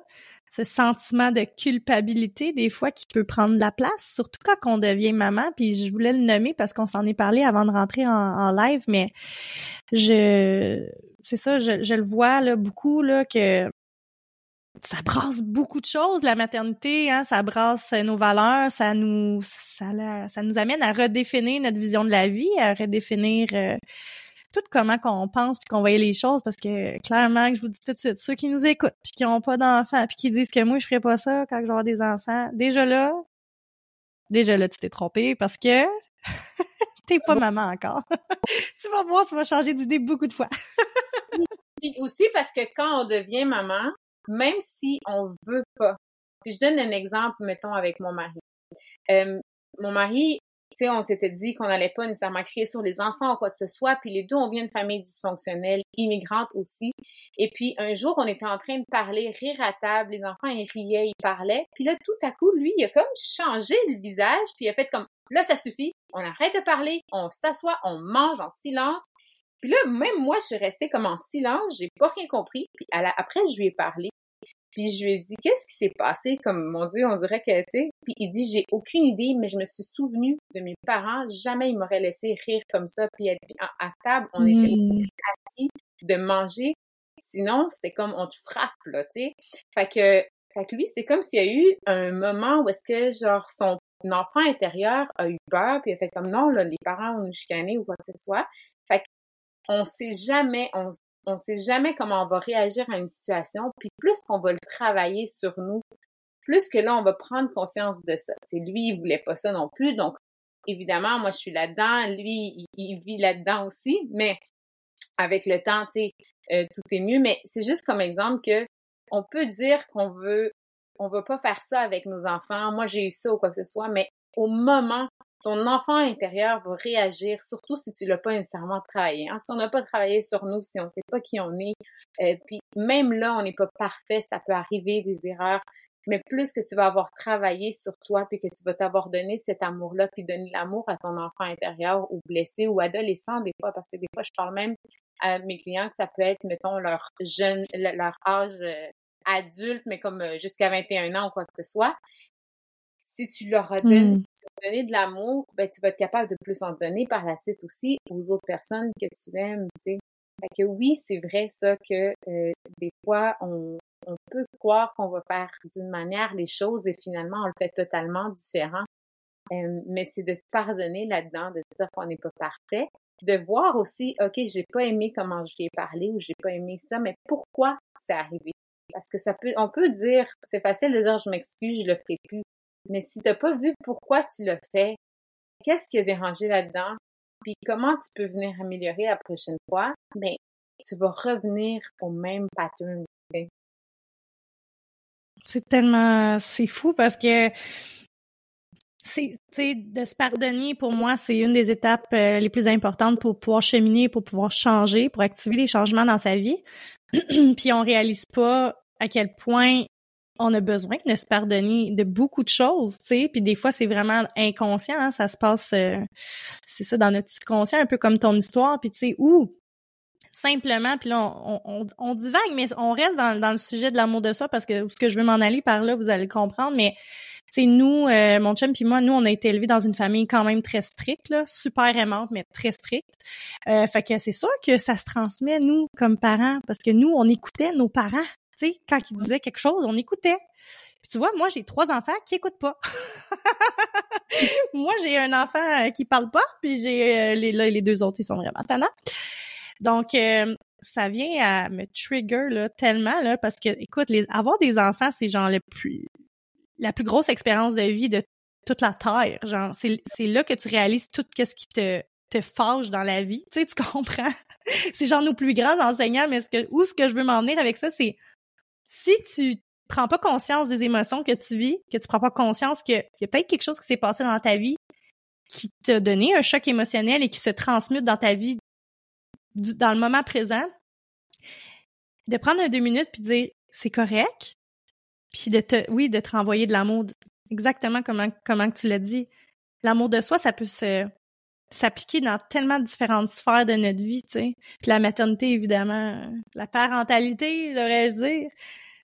ce sentiment de culpabilité des fois qui peut prendre la place, surtout quand on devient maman. Puis je voulais le nommer parce qu'on s'en est parlé avant de rentrer en, live, mais je, c'est ça, je, le vois là beaucoup là que ça brasse beaucoup de choses la maternité, hein, ça brasse nos valeurs, ça nous, ça, ça nous amène à redéfinir notre vision de la vie, à redéfinir euh, tout comment qu'on pense et qu'on voyait les choses parce que clairement, je vous dis tout de suite, ceux qui nous écoutent puis qui n'ont pas d'enfants puis qui disent que moi je ferais pas ça quand je des enfants, déjà là, déjà là tu t'es trompé parce que t'es pas maman encore. tu vas voir, tu vas changer d'idée beaucoup de fois. puis aussi parce que quand on devient maman, même si on veut pas. Puis je donne un exemple, mettons, avec mon mari. Euh, mon mari, tu sais, on s'était dit qu'on n'allait pas nécessairement crier sur les enfants ou quoi que ce soit. Puis les deux, on vient de familles dysfonctionnelles, immigrantes aussi. Et puis un jour, on était en train de parler, rire à table. Les enfants, ils riaient, ils parlaient. Puis là, tout à coup, lui, il a comme changé le visage. Puis il a fait comme, là, ça suffit. On arrête de parler. On s'assoit, on mange en silence. Puis là, même moi, je suis restée comme en silence. J'ai pas rien compris. Puis après, je lui ai parlé. Puis je lui ai dit, qu'est-ce qui s'est passé? Comme, mon Dieu, on dirait que, tu sais. Puis il dit, j'ai aucune idée, mais je me suis souvenu de mes parents. Jamais ils m'auraient laissé rire comme ça. Puis à, table, on était hmm. assis de manger. sinon, c'est comme on te frappe, là, tu sais. Fait que, fait que lui, c'est comme s'il y a eu un moment où est-ce que, genre, son enfant intérieur a eu peur, puis il a fait comme non, là, les parents ont nous chicané ou quoi que ce soit. Fait qu'on sait jamais, on, on sait jamais comment on va réagir à une situation, puis plus qu'on va le travailler sur nous, plus que là, on va prendre conscience de ça. C'est lui, il voulait pas ça non plus, donc évidemment, moi, je suis là-dedans, lui, il, vit là-dedans aussi, mais avec le temps, euh, tout est mieux. Mais c'est juste comme exemple que on peut dire qu'on veut, on veut pas faire ça avec nos enfants. Moi, j'ai eu ça ou quoi que ce soit, mais au moment, ton enfant intérieur va réagir, surtout si tu l'as pas nécessairement travaillé. Hein. Si on n'a pas travaillé sur nous, si on sait pas qui on est, euh, puis même là, on n'est pas parfait, ça peut arriver des erreurs mais plus que tu vas avoir travaillé sur toi, puis que tu vas t'avoir donné cet amour-là, puis donner l'amour à ton enfant intérieur ou blessé ou adolescent des fois, parce que des fois, je parle même à mes clients que ça peut être, mettons, leur jeune, leur âge euh, adulte, mais comme euh, jusqu'à 21 ans ou quoi que ce soit. Si tu leur as donné, mmh. donné de l'amour, ben, tu vas être capable de plus en donner par la suite aussi aux autres personnes que tu aimes, tu sais. Fait que oui, c'est vrai ça que euh, des fois on, on peut croire qu'on va faire d'une manière les choses et finalement on le fait totalement différent. Euh, mais c'est de se pardonner là-dedans, de dire qu'on n'est pas parfait, de voir aussi, ok, j'ai pas aimé comment je ai parlé ou j'ai pas aimé ça, mais pourquoi c'est arrivé? Parce que ça peut, on peut dire, c'est facile de dire je m'excuse, je le ferai plus, mais si t'as pas vu pourquoi tu l'as fait, qu'est-ce qui a dérangé là-dedans, puis comment tu peux venir améliorer la prochaine fois, mais ben, tu vas revenir au même pattern. C'est tellement, c'est fou parce que c'est, de se pardonner pour moi, c'est une des étapes euh, les plus importantes pour pouvoir cheminer, pour pouvoir changer, pour activer les changements dans sa vie. Puis on réalise pas à quel point on a besoin de se pardonner de beaucoup de choses, tu sais. Puis des fois, c'est vraiment inconscient, hein, ça se passe, euh, c'est ça, dans notre subconscient, un peu comme ton histoire. Puis tu sais, où simplement, puis là, on, on, on, divague, mais on reste dans, dans le sujet de l'amour de soi parce que ce que je veux m'en aller par là, vous allez le comprendre, mais tu sais, nous, euh, mon chum puis moi, nous, on a été élevés dans une famille quand même très stricte, là, super aimante, mais très stricte. Euh, fait que c'est sûr que ça se transmet, nous, comme parents, parce que nous, on écoutait nos parents. Tu sais, quand ils disaient quelque chose, on écoutait. Puis tu vois, moi, j'ai trois enfants qui écoutent pas. moi, j'ai un enfant euh, qui parle pas, puis j'ai les, là, les deux autres, ils sont vraiment tannants. Donc, euh, ça vient à me trigger là, tellement là, parce que, écoute, les, avoir des enfants, c'est genre le plus, la plus grosse expérience de vie de toute la terre. Genre, c'est, c'est là que tu réalises tout ce qui te te fâche dans la vie. Tu sais, tu comprends? c'est genre nos plus grands enseignants, mais ce que, où ce que je veux m'en venir avec ça, c'est si tu prends pas conscience des émotions que tu vis, que tu prends pas conscience qu'il y a peut-être quelque chose qui s'est passé dans ta vie qui t'a donné un choc émotionnel et qui se transmute dans ta vie dans le moment présent, de prendre deux minutes puis de dire c'est correct, puis de te, oui, de te renvoyer de l'amour, exactement comment comment tu l'as dit. L'amour de soi, ça peut se s'appliquer dans tellement différentes sphères de notre vie, tu sais. Puis la maternité, évidemment, la parentalité, devrais-je dire,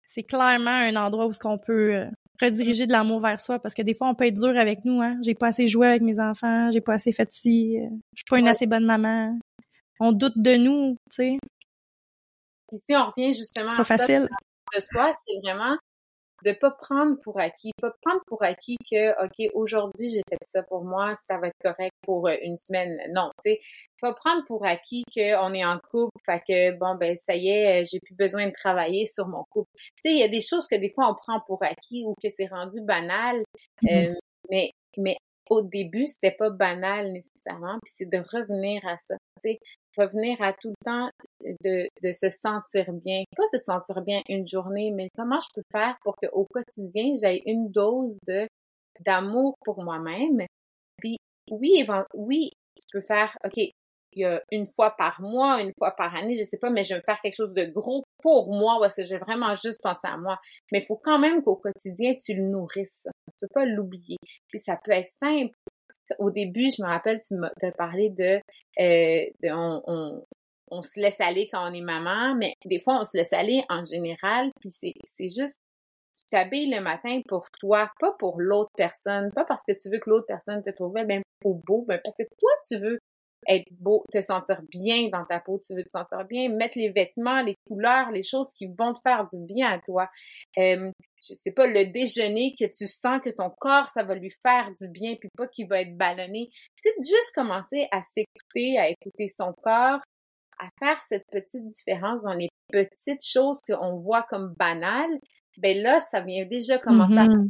c'est clairement un endroit où ce qu'on peut euh, rediriger de l'amour vers soi parce que des fois on peut être dur avec nous hein j'ai pas assez joué avec mes enfants j'ai pas assez fait ci euh, je suis pas une assez bonne maman on doute de nous, tu sais. Ici, on revient justement à facile. de soi, c'est vraiment de pas prendre pour acquis, pas prendre pour acquis que OK, aujourd'hui, j'ai fait ça pour moi, ça va être correct pour euh, une semaine. Non, tu sais, pas prendre pour acquis qu'on est en couple, fait que bon ben ça y est, euh, j'ai plus besoin de travailler sur mon couple. Tu sais, il y a des choses que des fois on prend pour acquis ou que c'est rendu banal, mm-hmm. euh, mais mais au début, c'était pas banal nécessairement, puis c'est de revenir à ça, tu sais, revenir à tout le temps de, se sentir bien. Pas se sentir bien une journée, mais comment je peux faire pour qu'au quotidien, j'ai une dose de d'amour pour moi-même? Puis oui, oui, tu peux faire, OK, il y a une fois par mois, une fois par année, je sais pas, mais je vais faire quelque chose de gros pour moi parce que j'ai vraiment juste pensé à moi? Mais il faut quand même qu'au quotidien, tu le nourrisses. Tu peux pas l'oublier. Puis ça peut être simple au début, je me rappelle, tu m'as parlé de, euh, on, on, se laisse aller quand on est maman, mais des fois, on se laisse aller en général, puis c'est, juste t'habilles le matin pour toi, pas pour l'autre personne, pas parce que tu veux que l'autre personne te trouve bien ou beau, mais parce que toi, tu veux être beau, te sentir bien dans ta peau, tu veux te sentir bien, mettre les vêtements, les couleurs, les choses qui vont te faire du bien à toi. Sais pas, le déjeuner que tu sens que ton corps, ça va lui faire du bien, puis pas qu'il va être ballonné. Tu sais, juste commencer à s'écouter, à écouter son corps, à faire cette petite différence dans les petites choses qu'on voit comme banales, ben là, ça vient déjà commencer à faire Mhm. une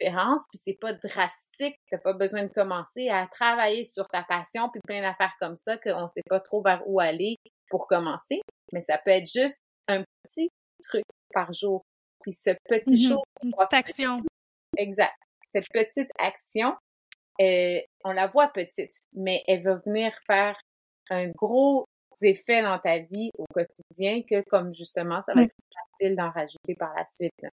différence, puis c'est pas drastique, t'as pas besoin de commencer à travailler sur ta passion, puis plein d'affaires comme ça qu'on sait pas trop vers où aller pour commencer, mais ça peut être juste un petit truc par jour. Puis ce petit Mhm. chose Une petite action. Exact. Cette petite action, euh, on la voit petite, mais elle va venir faire un gros effet dans ta vie au quotidien que comme justement, ça va être facile d'en rajouter par la suite. là.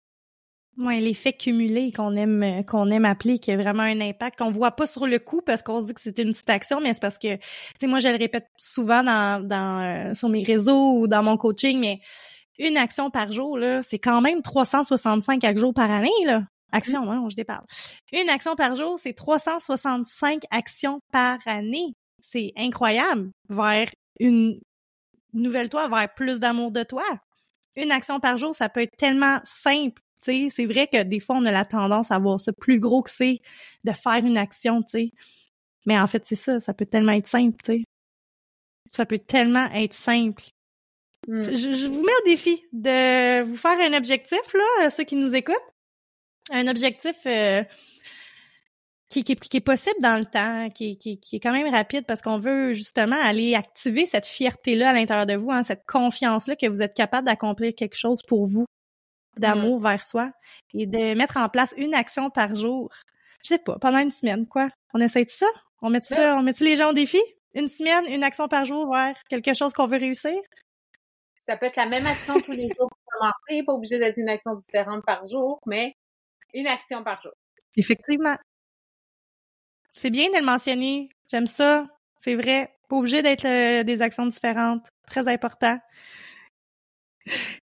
Ouais, l'effet cumulé qu'on aime euh, qu'on aime appeler qui a vraiment un impact qu'on voit pas sur le coup parce qu'on dit que c'est une petite action mais c'est parce que tu sais moi je le répète souvent dans dans euh, sur mes réseaux ou dans mon coaching mais une action par jour là, c'est quand même 365 jours par année là. Action, hein, je déparle. Une action par jour, c'est 365 actions par année. C'est incroyable vers une nouvelle toi, vers plus d'amour de toi. Une action par jour, ça peut être tellement simple c'est vrai que des fois, on a la tendance à voir ça plus gros que c'est de faire une action, tu sais. Mais en fait, c'est ça, ça peut tellement être simple, tu sais. Ça peut tellement être simple. Mm. Je, je vous mets au défi de vous faire un objectif, là, ceux qui nous écoutent. Un objectif euh, qui, qui, qui est possible dans le temps, qui, qui, qui est quand même rapide parce qu'on veut justement aller activer cette fierté-là à l'intérieur de vous, hein, cette confiance-là que vous êtes capable d'accomplir quelque chose pour vous d'amour vers soi et de mettre en place une action par jour. Je sais pas, pendant une semaine, quoi. On essaie de ça? On met ça, on met les gens au défi? Une semaine, une action par jour vers quelque chose qu'on veut réussir? Ça peut être la même action tous les jours pour commencer, pas obligé d'être une action différente par jour, mais une action par jour. Effectivement. C'est bien de le mentionner. J'aime ça. C'est vrai. Pas obligé d'être euh, des actions différentes. Très important.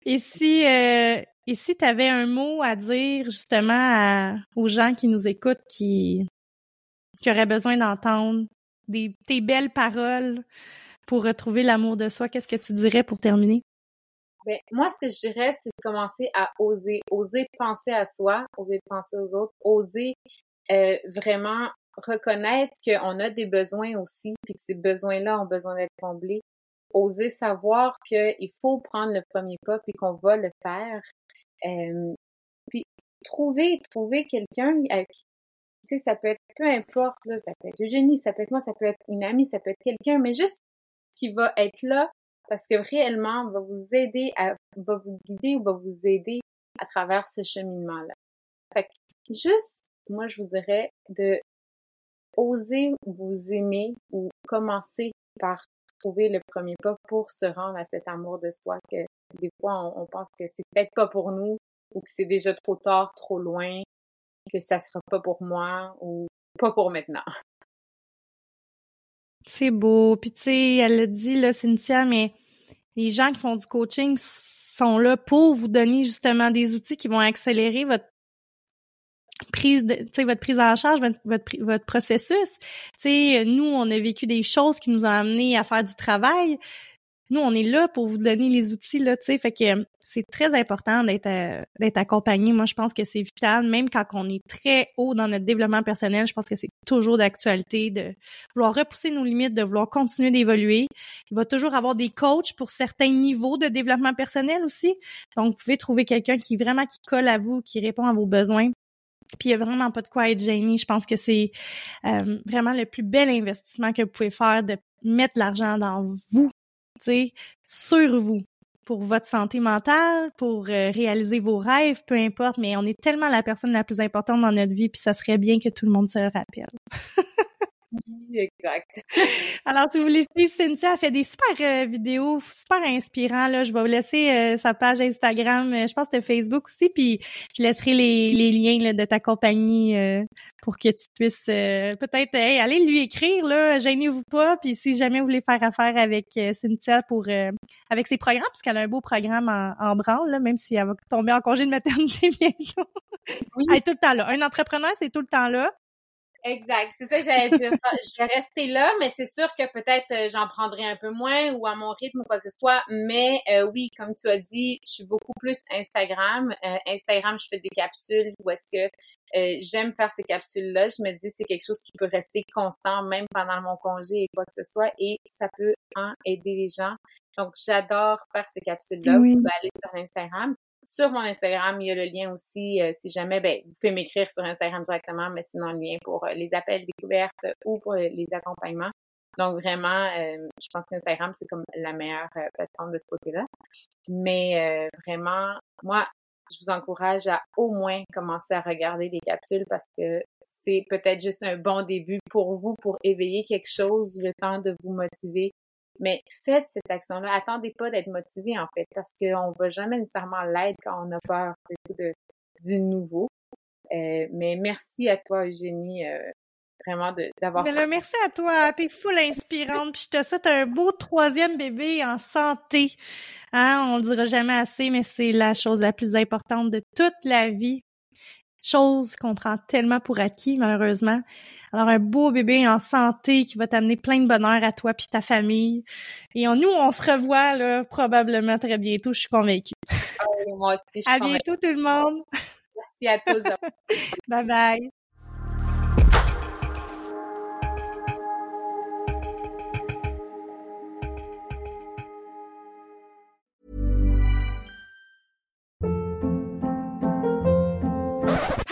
Et si, euh, et si tu avais un mot à dire justement aux gens qui nous écoutent, qui, qui auraient besoin d'entendre des, tes belles paroles pour retrouver l'amour de soi, qu'est-ce que tu dirais pour terminer? Ben, moi, ce que je dirais, c'est de commencer à oser, oser penser à soi, oser penser aux autres, oser euh, vraiment reconnaître qu'on a des besoins aussi, puis que ces besoins-là ont besoin d'être comblés. Oser savoir qu'il faut prendre le premier pas, puis qu'on va le faire. Euh, puis trouver, trouver quelqu'un avec tu sais, ça peut être peu importe, là, ça peut être Eugénie, ça peut être moi, ça peut être une amie, ça peut être quelqu'un, mais juste qui va être là parce que réellement va vous aider à, va vous guider ou va vous aider à travers ce cheminement-là. Fait que juste, moi, je vous dirais de oser vous aimer ou commencer par trouver le premier pas pour se rendre à cet amour de soi que des fois on, on pense que c'est peut-être pas pour nous ou que c'est déjà trop tard, trop loin, que ça sera pas pour moi ou pas pour maintenant. C'est beau. Puis tu sais, elle le dit, là, Cynthia, mais les gens qui font du coaching sont là pour vous donner justement des outils qui vont accélérer votre prise de, votre prise en charge, votre, votre, processus. Tu sais, nous, on a vécu des choses qui nous ont amenés à faire du travail. Nous, on est là pour vous donner les outils, là, tu sais. Fait que euh, c'est très important d'être euh, d'être accompagné. Moi, je pense que c'est vital, même quand on est très haut dans notre développement personnel, je pense que c'est toujours d'actualité de vouloir repousser nos limites, de vouloir continuer d'évoluer. Il va toujours avoir des coachs pour certains niveaux de développement personnel aussi. Donc, vous pouvez trouver quelqu'un qui vraiment qui colle à vous, qui répond à vos besoins. Puis il n'y a vraiment pas de quoi être gêné. Je pense que c'est euh, vraiment le plus bel investissement que vous pouvez faire de mettre l'argent dans vous, sais, sur vous, pour votre santé mentale, pour euh, réaliser vos rêves, peu importe. Mais on est tellement la personne la plus importante dans notre vie, puis ça serait bien que tout le monde se le rappelle. Exact. Alors, si vous voulez suivre Cynthia, elle fait des super euh, vidéos, super inspirants. Là. Je vais vous laisser euh, sa page Instagram, euh, je pense que Facebook aussi, puis je laisserai les, les liens là, de ta compagnie euh, pour que tu puisses euh, peut-être hey, aller lui écrire, là, gênez-vous pas. Puis si jamais vous voulez faire affaire avec euh, Cynthia pour euh, avec ses programmes, parce qu'elle a un beau programme en, en branle, là, même si elle va tomber en congé de maternité bientôt. Oui. Elle est tout le temps là. Un entrepreneur, c'est tout le temps là. Exact, c'est ça que j'allais dire. Ça. Je vais rester là, mais c'est sûr que peut-être euh, j'en prendrai un peu moins ou à mon rythme ou quoi que ce soit. Mais euh, oui, comme tu as dit, je suis beaucoup plus Instagram. Euh, Instagram, je fais des capsules où est-ce que j'aime faire ces capsules-là. Je me dis c'est quelque chose qui peut rester constant même pendant mon congé et quoi que ce soit et ça peut en aider les gens. Donc j'adore faire ces capsules-là. Vous pouvez aller sur Instagram. Sur mon Instagram, il y a le lien aussi, euh, si jamais, ben, vous pouvez m'écrire sur Instagram directement, mais sinon le lien pour euh, les appels découvertes ou pour les accompagnements. Donc vraiment, euh, je pense qu'Instagram, c'est comme la meilleure plateforme de ce côté-là. Mais vraiment, moi, je vous encourage à au moins commencer à regarder les capsules parce que c'est peut-être juste un bon début pour vous, pour éveiller quelque chose, le temps de vous motiver mais faites cette action-là. Attendez pas d'être motivé, en fait, parce qu'on va jamais nécessairement l'être quand on a peur de, du nouveau. Euh, mais merci à toi, Eugénie, euh, vraiment d'avoir. Mais merci à toi. T'es full inspirante. Puis je te souhaite un beau troisième bébé en santé. Hein, on le dira jamais assez, mais c'est la chose la plus importante de toute la vie chose qu'on prend tellement pour acquis, malheureusement. Alors, un beau bébé en santé qui va t'amener plein de bonheur à toi puis ta famille. Et nous, on se revoit là, probablement très bientôt, je suis convaincue. Ah moi aussi, je suis À bientôt tout le monde. Merci à tous. bye bye.